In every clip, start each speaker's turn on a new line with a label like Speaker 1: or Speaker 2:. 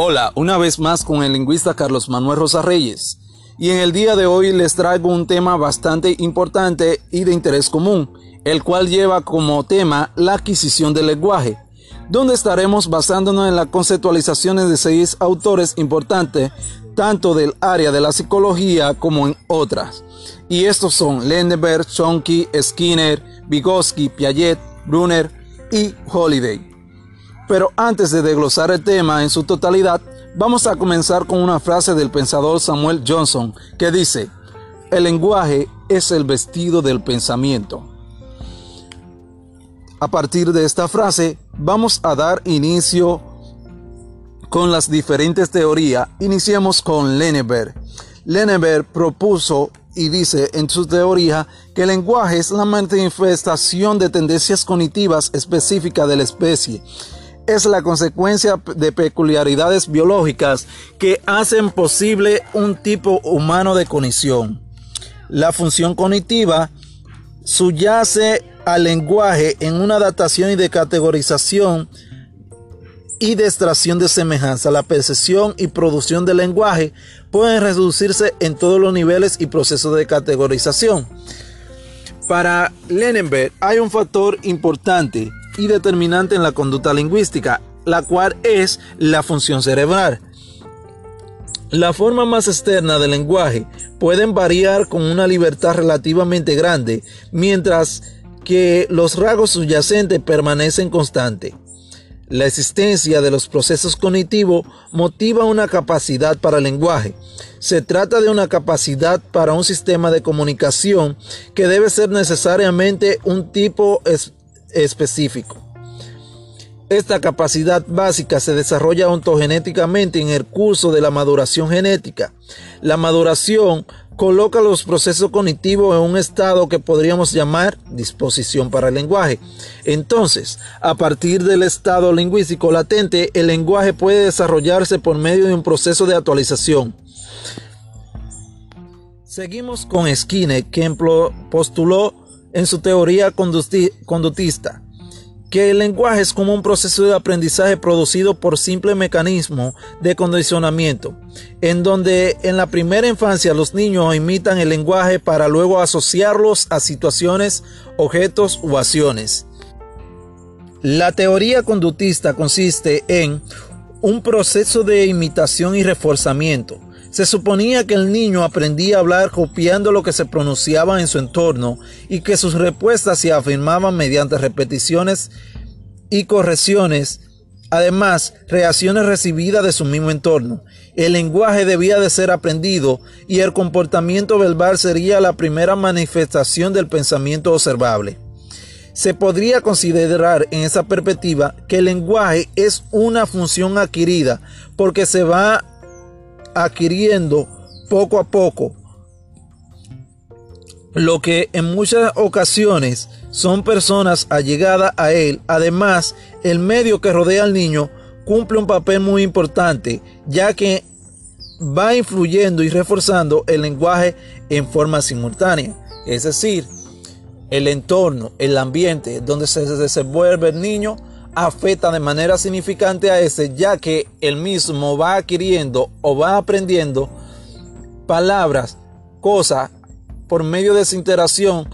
Speaker 1: Hola, una vez más con el lingüista Carlos Manuel Rosa Reyes. Y en el día de hoy les traigo un tema bastante importante y de interés común, el cual lleva como tema la adquisición del lenguaje, donde estaremos basándonos en las conceptualizaciones de seis autores importantes, tanto del área de la psicología como en otras. Y estos son Lendenberg, Chomsky, Skinner, Vygotsky, Piaget, Brunner y Holiday. Pero antes de desglosar el tema en su totalidad, vamos a comenzar con una frase del pensador Samuel Johnson que dice, el lenguaje es el vestido del pensamiento. A partir de esta frase, vamos a dar inicio con las diferentes teorías. Iniciemos con Lenneberg. Lenneberg propuso y dice en su teoría que el lenguaje es la manifestación de tendencias cognitivas específicas de la especie es la consecuencia de peculiaridades biológicas que hacen posible un tipo humano de cognición. La función cognitiva subyace al lenguaje en una adaptación y de categorización y de extracción de semejanza. La percepción y producción del lenguaje pueden reducirse en todos los niveles y procesos de categorización. Para Lenenberg hay un factor importante y determinante en la conducta lingüística, la cual es la función cerebral. La forma más externa del lenguaje pueden variar con una libertad relativamente grande, mientras que los rasgos subyacentes permanecen constantes. La existencia de los procesos cognitivos motiva una capacidad para el lenguaje. Se trata de una capacidad para un sistema de comunicación que debe ser necesariamente un tipo específico. Esta capacidad básica se desarrolla ontogenéticamente en el curso de la maduración genética. La maduración coloca los procesos cognitivos en un estado que podríamos llamar disposición para el lenguaje. Entonces, a partir del estado lingüístico latente, el lenguaje puede desarrollarse por medio de un proceso de actualización. Seguimos con Skinner, quien postuló en su teoría conductista que el lenguaje es como un proceso de aprendizaje producido por simple mecanismo de condicionamiento, en donde en la primera infancia los niños imitan el lenguaje para luego asociarlos a situaciones, objetos u acciones. La teoría conductista consiste en un proceso de imitación y reforzamiento, se suponía que el niño aprendía a hablar copiando lo que se pronunciaba en su entorno y que sus respuestas se afirmaban mediante repeticiones y correcciones, además reacciones recibidas de su mismo entorno. El lenguaje debía de ser aprendido y el comportamiento verbal sería la primera manifestación del pensamiento observable. Se podría considerar en esa perspectiva que el lenguaje es una función adquirida porque se va adquiriendo poco a poco, lo que en muchas ocasiones son personas allegadas a él. Además, el medio que rodea al niño cumple un papel muy importante, ya que va influyendo y reforzando el lenguaje en forma simultánea. Es decir, el entorno, el ambiente donde se desenvuelve el niño afecta de manera significante a ese, ya que el mismo va adquiriendo o va aprendiendo palabras, cosas por medio de esa interacción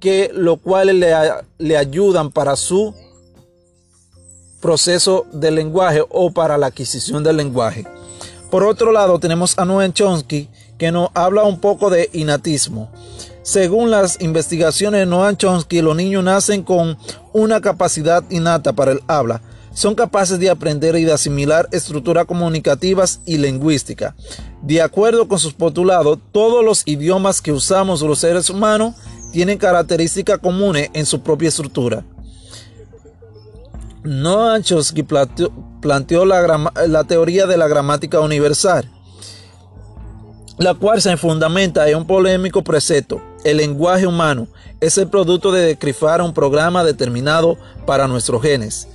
Speaker 1: que lo cual le, le ayudan para su proceso de lenguaje o para la adquisición del lenguaje. Por otro lado, tenemos a Noam Chomsky que nos habla un poco de inatismo. Según las investigaciones de Noam Chomsky, los niños nacen con una capacidad innata para el habla. Son capaces de aprender y de asimilar estructuras comunicativas y lingüísticas. De acuerdo con sus postulados, todos los idiomas que usamos los seres humanos tienen características comunes en su propia estructura. Noam Chomsky planteó, la, la teoría de la gramática universal la cual se fundamenta en un polémico precepto. El lenguaje humano es el producto de descrifar un programa determinado para nuestros genes.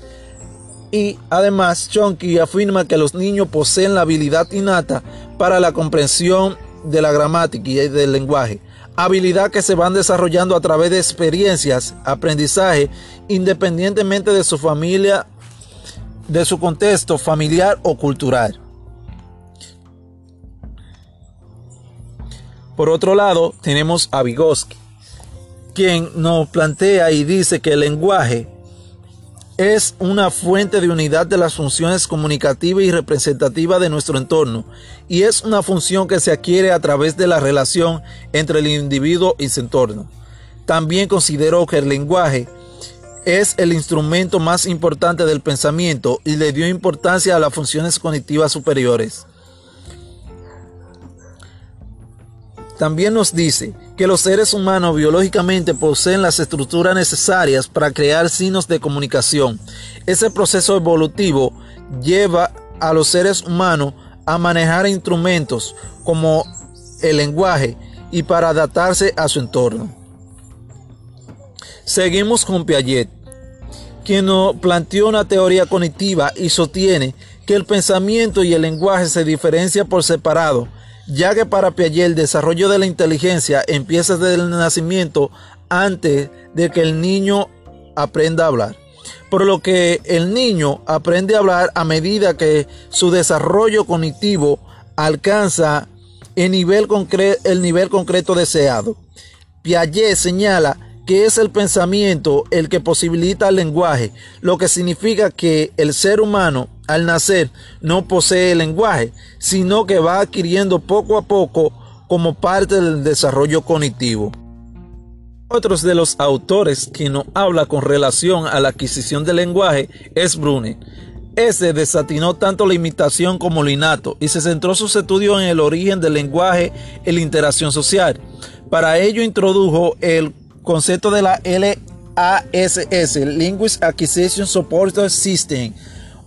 Speaker 1: Y además, Chonky afirma que los niños poseen la habilidad innata para la comprensión de la gramática y del lenguaje, habilidad que se van desarrollando a través de experiencias, aprendizaje, independientemente de su familia, de su contexto familiar o cultural. Por otro lado, tenemos a Vygotsky, quien nos plantea y dice que el lenguaje es una fuente de unidad de las funciones comunicativas y representativas de nuestro entorno y es una función que se adquiere a través de la relación entre el individuo y su entorno. También consideró que el lenguaje es el instrumento más importante del pensamiento y le dio importancia a las funciones cognitivas superiores. También nos dice que los seres humanos biológicamente poseen las estructuras necesarias para crear signos de comunicación. Ese proceso evolutivo lleva a los seres humanos a manejar instrumentos como el lenguaje y para adaptarse a su entorno. Seguimos con Piaget, quien nos planteó una teoría cognitiva y sostiene que el pensamiento y el lenguaje se diferencian por separado ya que para Piaget el desarrollo de la inteligencia empieza desde el nacimiento antes de que el niño aprenda a hablar. Por lo que el niño aprende a hablar a medida que su desarrollo cognitivo alcanza el nivel, el concreto deseado. Piaget señala que es el pensamiento el que posibilita el lenguaje, lo que significa que el ser humano al nacer no posee el lenguaje, sino que va adquiriendo poco a poco como parte del desarrollo cognitivo. Otros de los autores que nos habla con relación a la adquisición del lenguaje es Brune. Ese desatinó tanto la imitación como lo innato y se centró sus estudios en el origen del lenguaje y la interacción social. Para ello introdujo el concepto de la LASS, Linguist Acquisition Support System,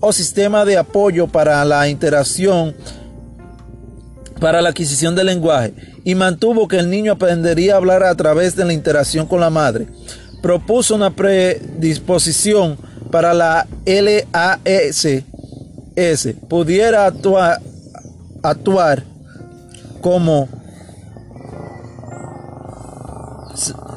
Speaker 1: o sistema de apoyo para la interacción para la adquisición del lenguaje y mantuvo que el niño aprendería a hablar a través de la interacción con la madre. Propuso una predisposición para la LASS pudiera actuar, actuar como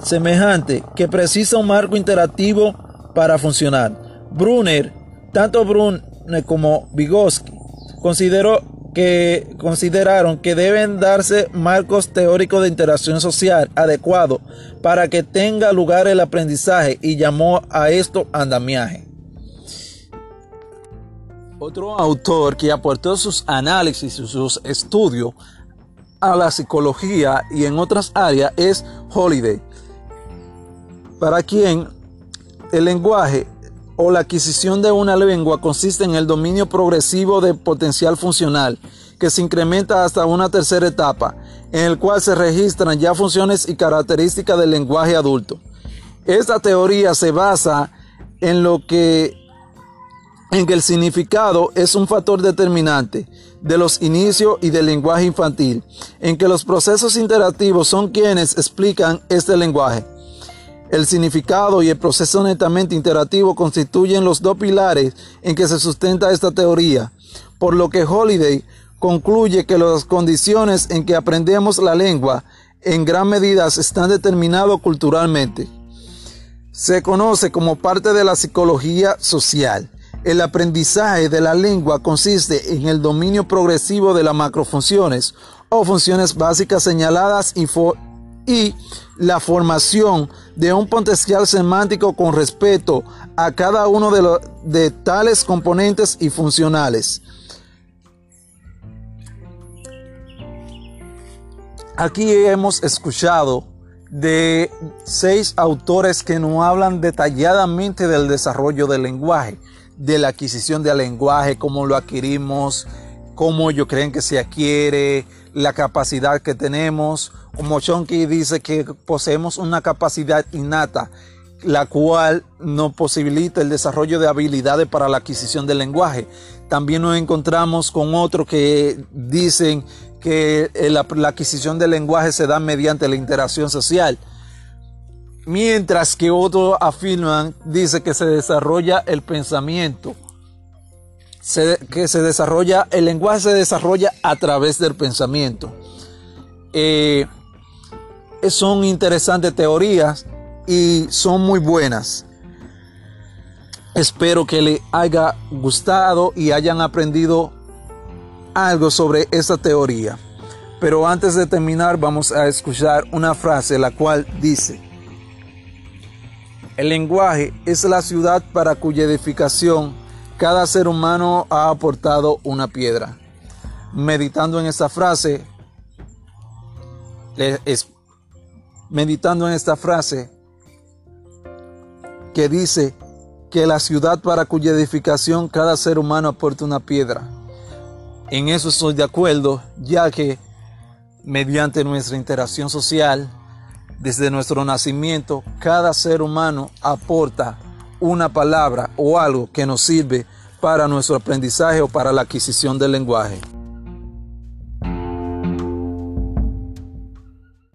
Speaker 1: semejante que precisa un marco interactivo para funcionar. Brunner, tanto Brunner como Vygotsky, consideró que consideraron que deben darse marcos teóricos de interacción social adecuados para que tenga lugar el aprendizaje y llamó a esto andamiaje. Otro autor que aportó sus análisis y sus estudios a la psicología y en otras áreas es Holiday para quien el lenguaje o la adquisición de una lengua consiste en el dominio progresivo de potencial funcional, que se incrementa hasta una tercera etapa, en el cual se registran ya funciones y características del lenguaje adulto. Esta teoría se basa en lo que en que el significado es un factor determinante de los inicios y del lenguaje infantil, en que los procesos interactivos son quienes explican este lenguaje. El significado y el proceso netamente interactivo constituyen los dos pilares en que se sustenta esta teoría, por lo que Holiday concluye que las condiciones en que aprendemos la lengua en gran medida están determinadas culturalmente. Se conoce como parte de la psicología social. El aprendizaje de la lengua consiste en el dominio progresivo de las macrofunciones o funciones básicas señaladas y, y la formación de un potencial semántico con respecto a cada uno de, de tales componentes y funcionales. Aquí hemos escuchado de seis autores que nos hablan detalladamente del desarrollo del lenguaje, de la adquisición del lenguaje, cómo lo adquirimos, cómo ellos creen que se adquiere, la capacidad que tenemos. Como Chonky dice que poseemos una capacidad innata, la cual nos posibilita el desarrollo de habilidades para la adquisición del lenguaje. También nos encontramos con otros que dicen que la, la adquisición del lenguaje se da mediante la interacción social. Mientras que otros afirman, dice que se desarrolla el pensamiento que se desarrolla, el lenguaje se desarrolla a través del pensamiento. Eh, son interesantes teorías y son muy buenas. Espero que le haya gustado y hayan aprendido algo sobre esta teoría. Pero antes de terminar vamos a escuchar una frase la cual dice, el lenguaje es la ciudad para cuya edificación cada ser humano ha aportado una piedra. Meditando en esta frase, meditando en esta frase que dice que la ciudad para cuya edificación cada ser humano aporta una piedra. En eso estoy de acuerdo, ya que mediante nuestra interacción social, desde nuestro nacimiento, cada ser humano aporta una palabra o algo que nos sirve para nuestro aprendizaje o para la adquisición del lenguaje.